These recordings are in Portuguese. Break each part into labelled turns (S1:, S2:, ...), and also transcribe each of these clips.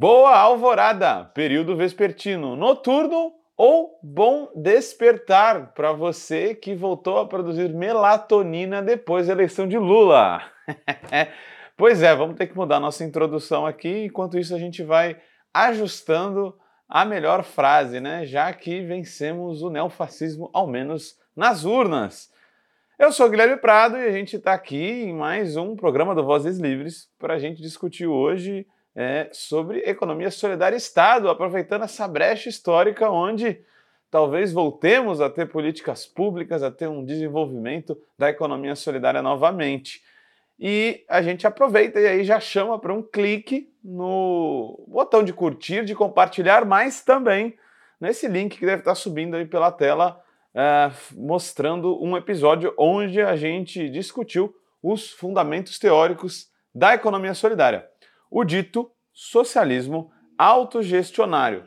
S1: Boa alvorada, período vespertino, noturno ou bom despertar para você que voltou a produzir melatonina depois da eleição de Lula. pois é, vamos ter que mudar nossa introdução aqui, enquanto isso a gente vai ajustando a melhor frase, né? Já que vencemos o neofascismo, ao menos nas urnas. Eu sou Guilherme Prado e a gente está aqui em mais um programa do Vozes Livres para a gente discutir hoje é, sobre economia solidária e Estado, aproveitando essa brecha histórica onde talvez voltemos a ter políticas públicas, a ter um desenvolvimento da economia solidária novamente. E a gente aproveita e aí já chama para um clique no botão de curtir, de compartilhar, mas também nesse link que deve estar subindo aí pela tela, é, mostrando um episódio onde a gente discutiu os fundamentos teóricos da economia solidária o dito socialismo autogestionário.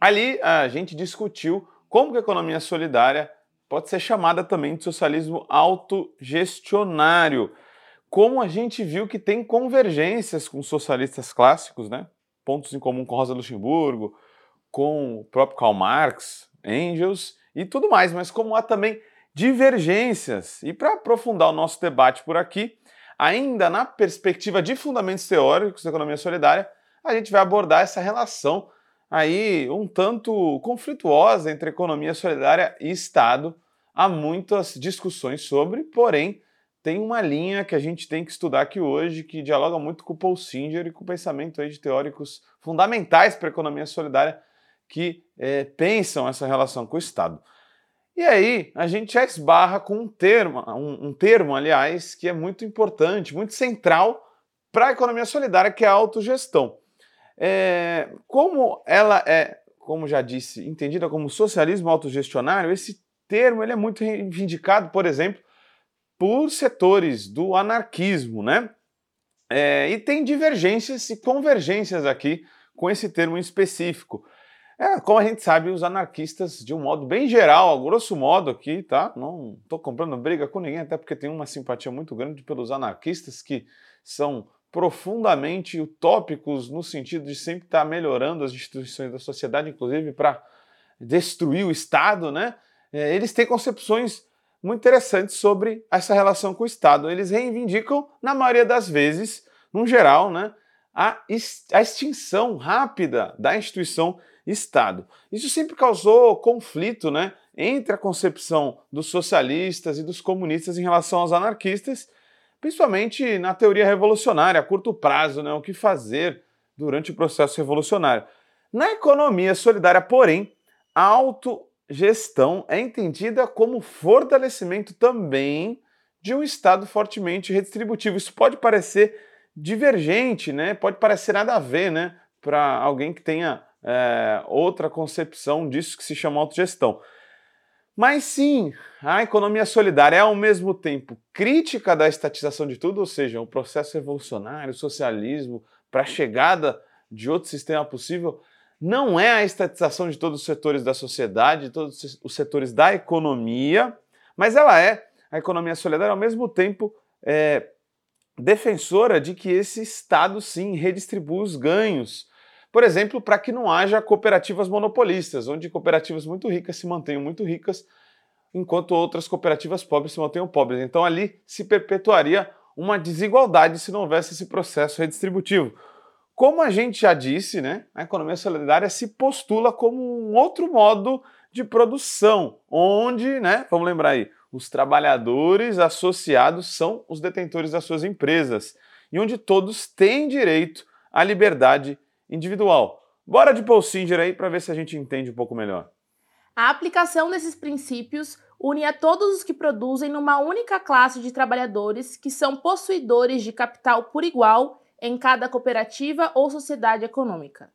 S1: Ali a gente discutiu como que a economia solidária pode ser chamada também de socialismo autogestionário. Como a gente viu que tem convergências com socialistas clássicos, né? pontos em comum com Rosa Luxemburgo, com o próprio Karl Marx, Engels e tudo mais, mas como há também divergências. E para aprofundar o nosso debate por aqui, ainda na perspectiva de fundamentos teóricos da economia solidária, a gente vai abordar essa relação aí um tanto conflituosa entre economia solidária e Estado. Há muitas discussões sobre, porém, tem uma linha que a gente tem que estudar aqui hoje que dialoga muito com o Paul Singer e com o pensamento aí de teóricos fundamentais para a economia solidária que é, pensam essa relação com o Estado. E aí a gente esbarra com um termo, um, um termo, aliás, que é muito importante, muito central para a economia solidária, que é a autogestão. É, como ela é, como já disse, entendida como socialismo autogestionário, esse termo ele é muito reivindicado, por exemplo, por setores do anarquismo, né? É, e tem divergências e convergências aqui com esse termo específico. É, como a gente sabe, os anarquistas, de um modo bem geral, a grosso modo aqui, tá? Não estou comprando briga com ninguém, até porque tenho uma simpatia muito grande pelos anarquistas que são profundamente utópicos no sentido de sempre estar melhorando as instituições da sociedade, inclusive para destruir o Estado, né? É, eles têm concepções muito interessantes sobre essa relação com o Estado. Eles reivindicam, na maioria das vezes, no geral, né, a, a extinção rápida da instituição Estado. Isso sempre causou conflito né, entre a concepção dos socialistas e dos comunistas em relação aos anarquistas, principalmente na teoria revolucionária, a curto prazo, né, o que fazer durante o processo revolucionário. Na economia solidária, porém, a autogestão é entendida como fortalecimento também de um Estado fortemente redistributivo. Isso pode parecer divergente, né? pode parecer nada a ver né? para alguém que tenha é, outra concepção disso que se chama autogestão. Mas sim, a economia solidária é ao mesmo tempo crítica da estatização de tudo, ou seja, o processo revolucionário, o socialismo, para a chegada de outro sistema possível, não é a estatização de todos os setores da sociedade, de todos os setores da economia, mas ela é, a economia solidária, ao mesmo tempo, é, defensora de que esse Estado sim redistribua os ganhos por exemplo, para que não haja cooperativas monopolistas, onde cooperativas muito ricas se mantenham muito ricas, enquanto outras cooperativas pobres se mantenham pobres. Então ali se perpetuaria uma desigualdade se não houvesse esse processo redistributivo. Como a gente já disse, né, a economia solidária se postula como um outro modo de produção, onde, né, vamos lembrar aí, os trabalhadores associados são os detentores das suas empresas e onde todos têm direito à liberdade individual. Bora de Paul Singer aí para ver se a gente entende um pouco melhor.
S2: A aplicação desses princípios une a todos os que produzem numa única classe de trabalhadores que são possuidores de capital por igual em cada cooperativa ou sociedade econômica.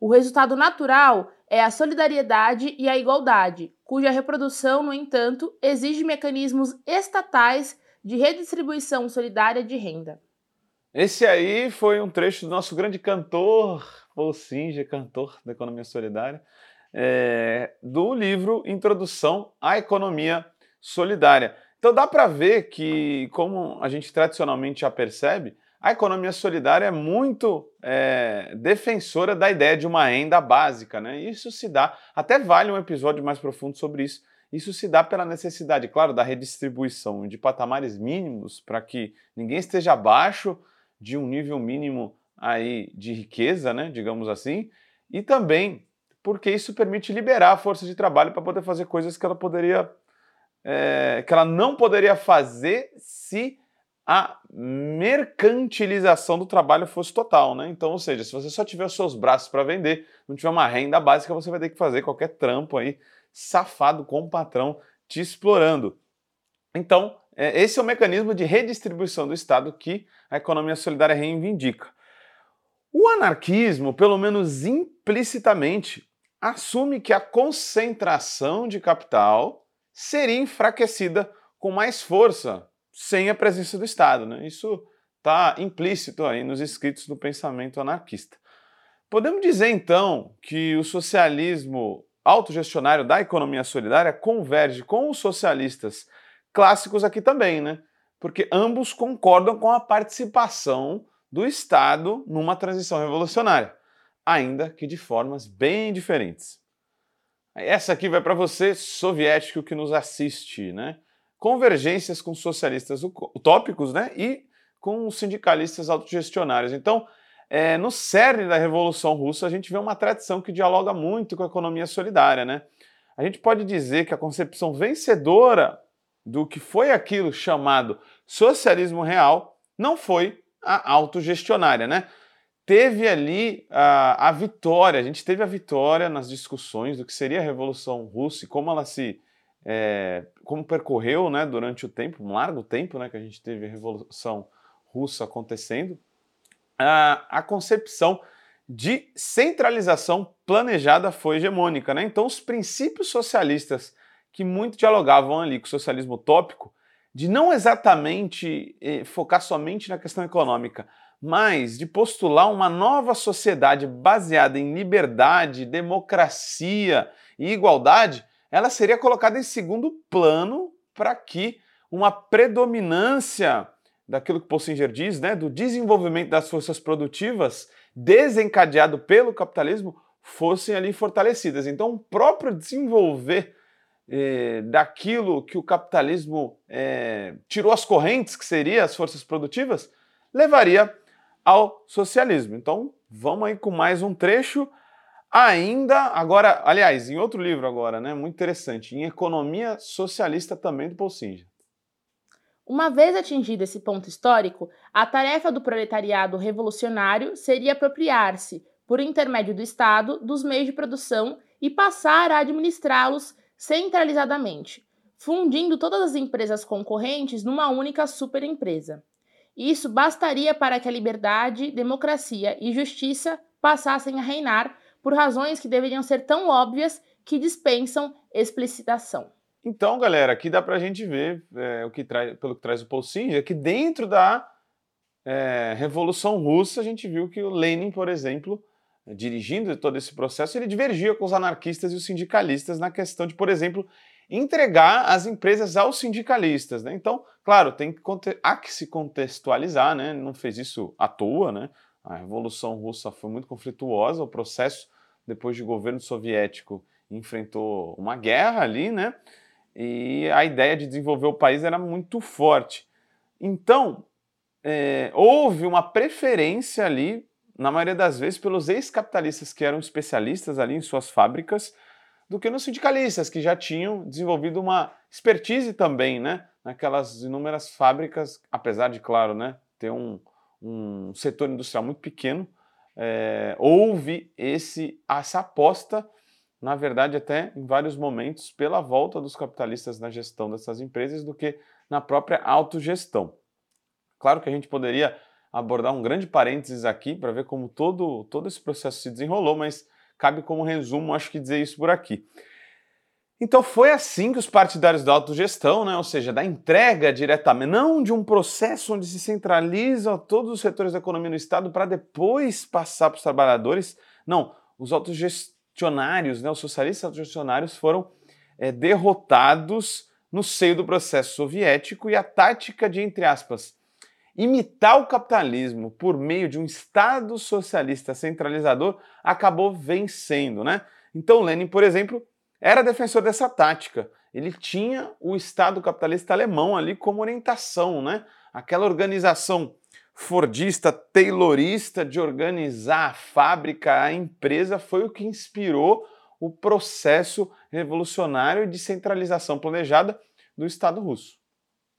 S2: O resultado natural é a solidariedade e a igualdade, cuja reprodução, no entanto, exige mecanismos estatais de redistribuição solidária de renda.
S1: Esse aí foi um trecho do nosso grande cantor, Paul Singer, cantor da economia solidária, é, do livro Introdução à Economia Solidária. Então dá para ver que, como a gente tradicionalmente já percebe, a economia solidária é muito é, defensora da ideia de uma renda básica, né? Isso se dá, até vale um episódio mais profundo sobre isso. Isso se dá pela necessidade, claro, da redistribuição de patamares mínimos para que ninguém esteja abaixo de um nível mínimo aí de riqueza, né, digamos assim, e também porque isso permite liberar a força de trabalho para poder fazer coisas que ela poderia, é, que ela não poderia fazer se a mercantilização do trabalho fosse total, né? Então, ou seja, se você só tiver os seus braços para vender, não tiver uma renda básica, você vai ter que fazer qualquer trampo aí safado com o patrão te explorando. Então, é, esse é o mecanismo de redistribuição do Estado que a economia solidária reivindica. O anarquismo, pelo menos implicitamente, assume que a concentração de capital seria enfraquecida com mais força sem a presença do Estado. Né? Isso está implícito aí nos escritos do pensamento anarquista. Podemos dizer então que o socialismo autogestionário da economia solidária converge com os socialistas clássicos aqui também, né? Porque ambos concordam com a participação do Estado numa transição revolucionária, ainda que de formas bem diferentes. Essa aqui vai para você, soviético que nos assiste, né? convergências com socialistas utópicos né, e com sindicalistas autogestionários. Então, é, no cerne da Revolução Russa, a gente vê uma tradição que dialoga muito com a economia solidária. Né? A gente pode dizer que a concepção vencedora do que foi aquilo chamado socialismo real não foi a autogestionária. Né? Teve ali a, a vitória, a gente teve a vitória nas discussões do que seria a Revolução Russa e como ela se é, como percorreu né, durante o tempo, um largo tempo né, que a gente teve a Revolução Russa acontecendo, a, a concepção de centralização planejada foi hegemônica. Né? Então, os princípios socialistas que muito dialogavam ali com o socialismo utópico, de não exatamente eh, focar somente na questão econômica, mas de postular uma nova sociedade baseada em liberdade, democracia e igualdade, ela seria colocada em segundo plano para que uma predominância daquilo que Possinger diz, né, do desenvolvimento das forças produtivas desencadeado pelo capitalismo, fossem ali fortalecidas. Então, o próprio desenvolver eh, daquilo que o capitalismo eh, tirou as correntes, que seriam as forças produtivas, levaria ao socialismo. Então, vamos aí com mais um trecho Ainda, agora, aliás, em outro livro agora, né, muito interessante, em Economia Socialista também do Paul Singer.
S2: Uma vez atingido esse ponto histórico, a tarefa do proletariado revolucionário seria apropriar-se, por intermédio do Estado, dos meios de produção e passar a administrá-los centralizadamente, fundindo todas as empresas concorrentes numa única superempresa. Isso bastaria para que a liberdade, democracia e justiça passassem a reinar por razões que deveriam ser tão óbvias que dispensam explicitação.
S1: Então, galera, aqui dá para a gente ver é, o que traz, pelo que traz o Paul Singer, que dentro da é, Revolução Russa a gente viu que o Lenin, por exemplo, dirigindo todo esse processo, ele divergia com os anarquistas e os sindicalistas na questão de, por exemplo, entregar as empresas aos sindicalistas. Né? Então, claro, tem que, há que se contextualizar, né? não fez isso à toa. Né? A Revolução Russa foi muito conflituosa, o processo depois de governo soviético, enfrentou uma guerra ali, né? E a ideia de desenvolver o país era muito forte. Então, é, houve uma preferência ali, na maioria das vezes, pelos ex-capitalistas que eram especialistas ali em suas fábricas, do que nos sindicalistas, que já tinham desenvolvido uma expertise também, né? Naquelas inúmeras fábricas, apesar de, claro, né, ter um, um setor industrial muito pequeno, é, houve esse, essa aposta, na verdade, até em vários momentos, pela volta dos capitalistas na gestão dessas empresas do que na própria autogestão. Claro que a gente poderia abordar um grande parênteses aqui para ver como todo, todo esse processo se desenrolou, mas cabe como resumo, acho que dizer isso por aqui. Então foi assim que os partidários da autogestão, né, ou seja, da entrega diretamente, não de um processo onde se centraliza todos os setores da economia no Estado para depois passar para os trabalhadores. Não, os autogestionários, né, os socialistas autogestionários foram é, derrotados no seio do processo soviético e a tática de, entre aspas, imitar o capitalismo por meio de um Estado socialista centralizador acabou vencendo, né? Então Lenin, por exemplo, era defensor dessa tática. Ele tinha o Estado capitalista alemão ali como orientação, né? Aquela organização fordista, taylorista de organizar a fábrica, a empresa, foi o que inspirou o processo revolucionário de centralização planejada do Estado russo.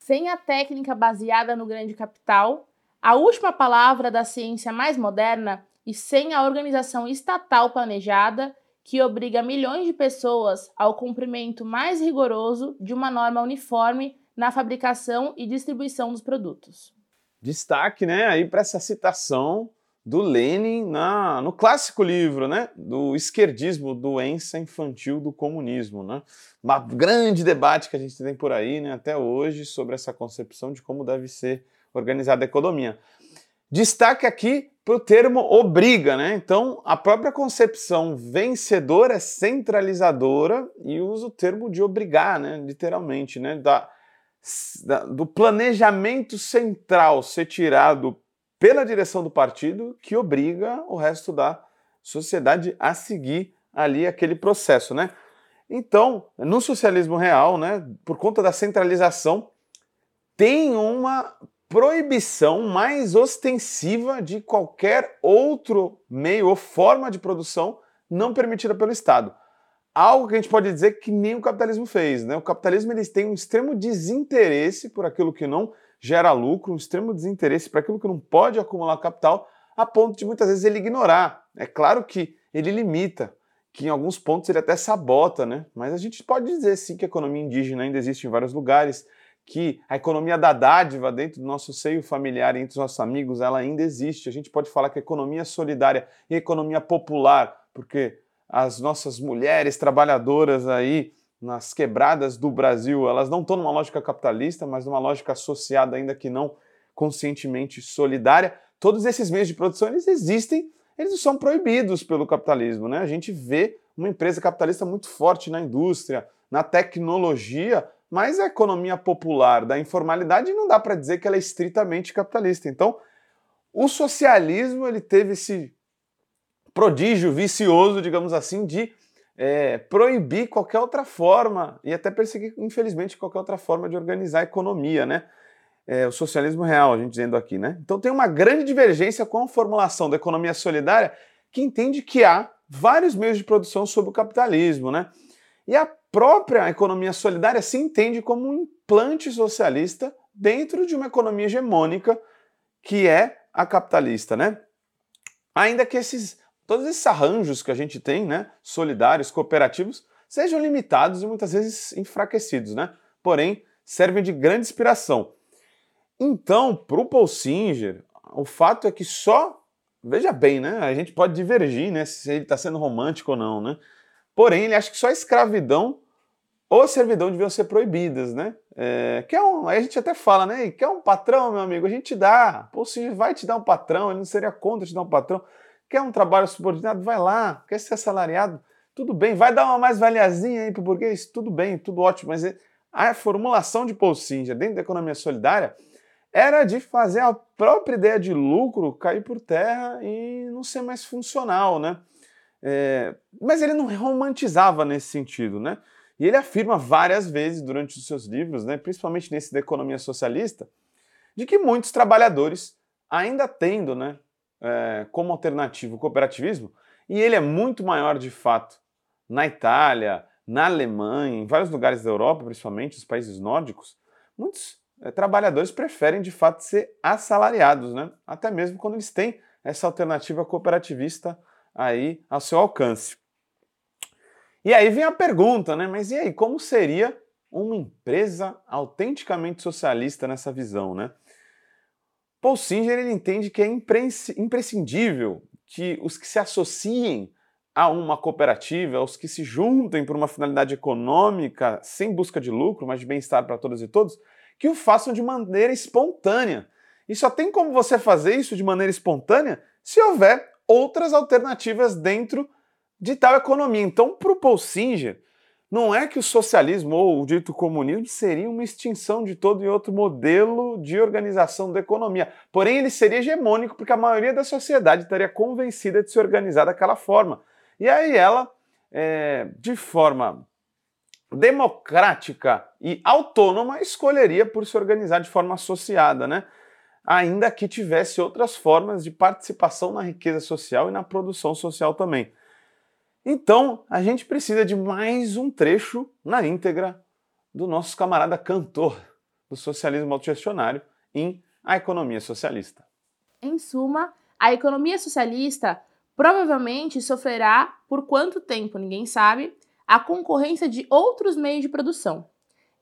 S2: Sem a técnica baseada no grande capital, a última palavra da ciência mais moderna e sem a organização estatal planejada, que obriga milhões de pessoas ao cumprimento mais rigoroso de uma norma uniforme na fabricação e distribuição dos produtos.
S1: Destaque, né, aí para essa citação do Lenin na, no clássico livro, né, do esquerdismo, doença infantil do comunismo, né? Um grande debate que a gente tem por aí, né, até hoje, sobre essa concepção de como deve ser organizada a economia. Destaque aqui para o termo obriga, né? Então, a própria concepção vencedora é centralizadora e usa o termo de obrigar, né? Literalmente, né? Da, da, do planejamento central ser tirado pela direção do partido que obriga o resto da sociedade a seguir ali aquele processo, né? Então, no socialismo real, né, por conta da centralização, tem uma proibição mais ostensiva de qualquer outro meio ou forma de produção não permitida pelo Estado. Algo que a gente pode dizer que nem o capitalismo fez. Né? O capitalismo eles tem um extremo desinteresse por aquilo que não gera lucro, um extremo desinteresse para aquilo que não pode acumular capital, a ponto de muitas vezes ele ignorar. É claro que ele limita, que em alguns pontos ele até sabota, né? mas a gente pode dizer sim que a economia indígena ainda existe em vários lugares, que a economia da dádiva dentro do nosso seio familiar, entre os nossos amigos, ela ainda existe. A gente pode falar que a economia solidária e economia popular, porque as nossas mulheres trabalhadoras aí nas quebradas do Brasil, elas não estão numa lógica capitalista, mas numa lógica associada ainda que não conscientemente solidária. Todos esses meios de produção, eles existem, eles são proibidos pelo capitalismo, né? A gente vê uma empresa capitalista muito forte na indústria, na tecnologia, mas a economia popular da informalidade não dá para dizer que ela é estritamente capitalista. Então, o socialismo ele teve esse prodígio vicioso, digamos assim, de é, proibir qualquer outra forma e até perseguir, infelizmente, qualquer outra forma de organizar a economia, né? É, o socialismo real, a gente dizendo aqui, né? Então tem uma grande divergência com a formulação da economia solidária que entende que há vários meios de produção sob o capitalismo, né? E a própria economia solidária se entende como um implante socialista dentro de uma economia hegemônica que é a capitalista, né? Ainda que esses todos esses arranjos que a gente tem, né, solidários, cooperativos, sejam limitados e muitas vezes enfraquecidos, né? Porém, servem de grande inspiração. Então, para o Paul Singer, o fato é que só, veja bem, né? A gente pode divergir, né? Se ele está sendo romântico ou não, né? Porém, ele acha que só a escravidão ou a servidão deviam ser proibidas, né? É, quer um, aí a gente até fala, né? Quer um patrão, meu amigo? A gente dá. Ou se vai te dar um patrão, ele não seria contra te dar um patrão. Quer um trabalho subordinado? Vai lá. Quer ser assalariado? Tudo bem. Vai dar uma mais valiazinha aí pro burguês? Tudo bem, tudo ótimo. Mas a formulação de Paul Singer dentro da economia solidária era de fazer a própria ideia de lucro cair por terra e não ser mais funcional, né? É, mas ele não romantizava nesse sentido, né? E ele afirma várias vezes durante os seus livros, né, principalmente nesse da economia socialista, de que muitos trabalhadores, ainda tendo né, é, como alternativo o cooperativismo, e ele é muito maior de fato na Itália, na Alemanha, em vários lugares da Europa, principalmente os países nórdicos, muitos é, trabalhadores preferem de fato ser assalariados, né? até mesmo quando eles têm essa alternativa cooperativista aí ao seu alcance. E aí vem a pergunta, né? Mas e aí, como seria uma empresa autenticamente socialista nessa visão, né? Paul Singer ele entende que é imprescindível que os que se associem a uma cooperativa, os que se juntem por uma finalidade econômica, sem busca de lucro, mas de bem-estar para todas e todos, que o façam de maneira espontânea. E só tem como você fazer isso de maneira espontânea se houver outras alternativas dentro de tal economia. Então, para o Paul Singer, Não é que o socialismo ou o dito comunismo seria uma extinção de todo e outro modelo de organização da economia. Porém, ele seria hegemônico porque a maioria da sociedade estaria convencida de se organizar daquela forma. E aí ela, é, de forma democrática e autônoma, escolheria por se organizar de forma associada, né? Ainda que tivesse outras formas de participação na riqueza social e na produção social também. Então, a gente precisa de mais um trecho na íntegra do nosso camarada cantor do socialismo autogestionário em A Economia Socialista.
S2: Em suma, a economia socialista provavelmente sofrerá, por quanto tempo ninguém sabe, a concorrência de outros meios de produção.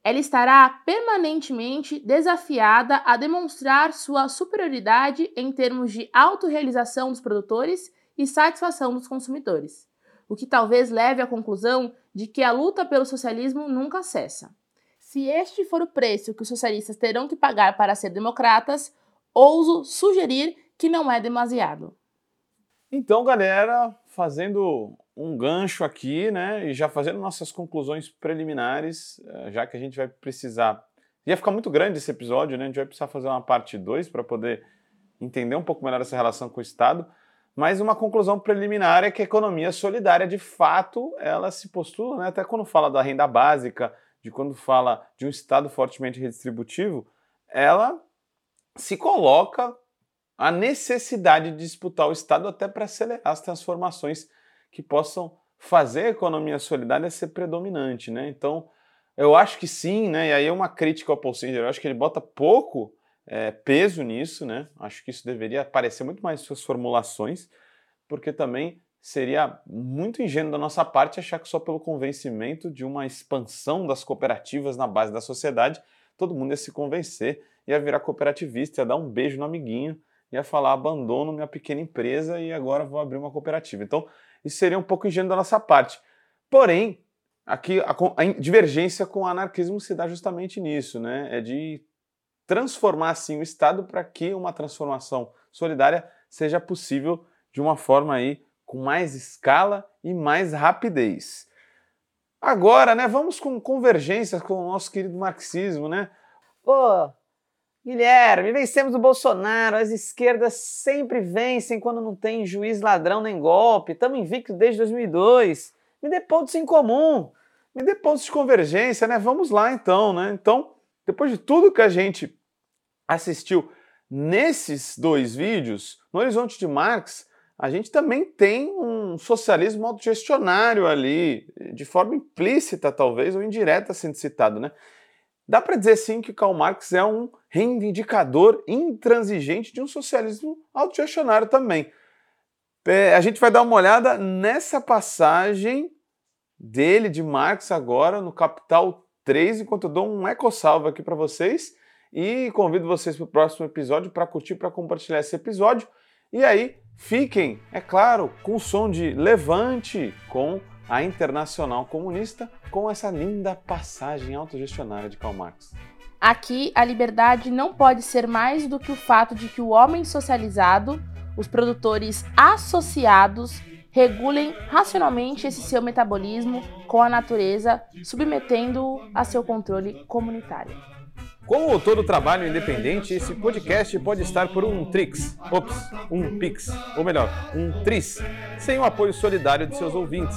S2: Ela estará permanentemente desafiada a demonstrar sua superioridade em termos de autorrealização dos produtores e satisfação dos consumidores o que talvez leve à conclusão de que a luta pelo socialismo nunca cessa. Se este for o preço que os socialistas terão que pagar para ser democratas, ouso sugerir que não é demasiado.
S1: Então, galera, fazendo um gancho aqui, né, e já fazendo nossas conclusões preliminares, eh, já que a gente vai precisar. Ia ficar muito grande esse episódio, né? A gente vai precisar fazer uma parte 2 para poder entender um pouco melhor essa relação com o Estado. Mas uma conclusão preliminar é que a economia solidária, de fato, ela se postula, né, até quando fala da renda básica, de quando fala de um Estado fortemente redistributivo, ela se coloca a necessidade de disputar o Estado até para acelerar as transformações que possam fazer a economia solidária ser predominante. Né? Então, eu acho que sim, né? e aí é uma crítica ao Paul Singer, eu acho que ele bota pouco é, peso nisso, né? Acho que isso deveria aparecer muito mais em suas formulações, porque também seria muito ingênuo da nossa parte achar que só pelo convencimento de uma expansão das cooperativas na base da sociedade, todo mundo ia se convencer, ia virar cooperativista, ia dar um beijo no amiguinho, ia falar abandono minha pequena empresa e agora vou abrir uma cooperativa. Então, isso seria um pouco ingênuo da nossa parte. Porém, aqui a, divergência com o anarquismo se dá justamente nisso, né? É de transformar assim o Estado para que uma transformação solidária seja possível de uma forma aí com mais escala e mais rapidez. Agora, né, vamos com convergências com o nosso querido marxismo, né?
S3: Pô, Guilherme, vencemos o Bolsonaro, as esquerdas sempre vencem quando não tem juiz ladrão nem golpe, estamos invictos desde 2002. Me dê pontos em comum.
S1: Me dê pontos de convergência, né? Vamos lá então, né? Então, depois de tudo que a gente assistiu nesses dois vídeos, no Horizonte de Marx, a gente também tem um socialismo autogestionário ali, de forma implícita talvez, ou indireta sendo citado, né? Dá para dizer sim que Karl Marx é um reivindicador intransigente de um socialismo autogestionário também. A gente vai dar uma olhada nessa passagem dele, de Marx, agora no Capital 3, enquanto eu dou um eco-salve aqui para vocês. E convido vocês para o próximo episódio para curtir, para compartilhar esse episódio. E aí, fiquem, é claro, com o som de Levante com a Internacional Comunista, com essa linda passagem autogestionária de Karl Marx.
S2: Aqui, a liberdade não pode ser mais do que o fato de que o homem socializado, os produtores associados, regulem racionalmente esse seu metabolismo com a natureza, submetendo-o a seu controle comunitário.
S1: Como todo trabalho independente, esse podcast pode estar por um Trix, ops, um Pix, ou melhor, um Tris, sem o apoio solidário de seus ouvintes.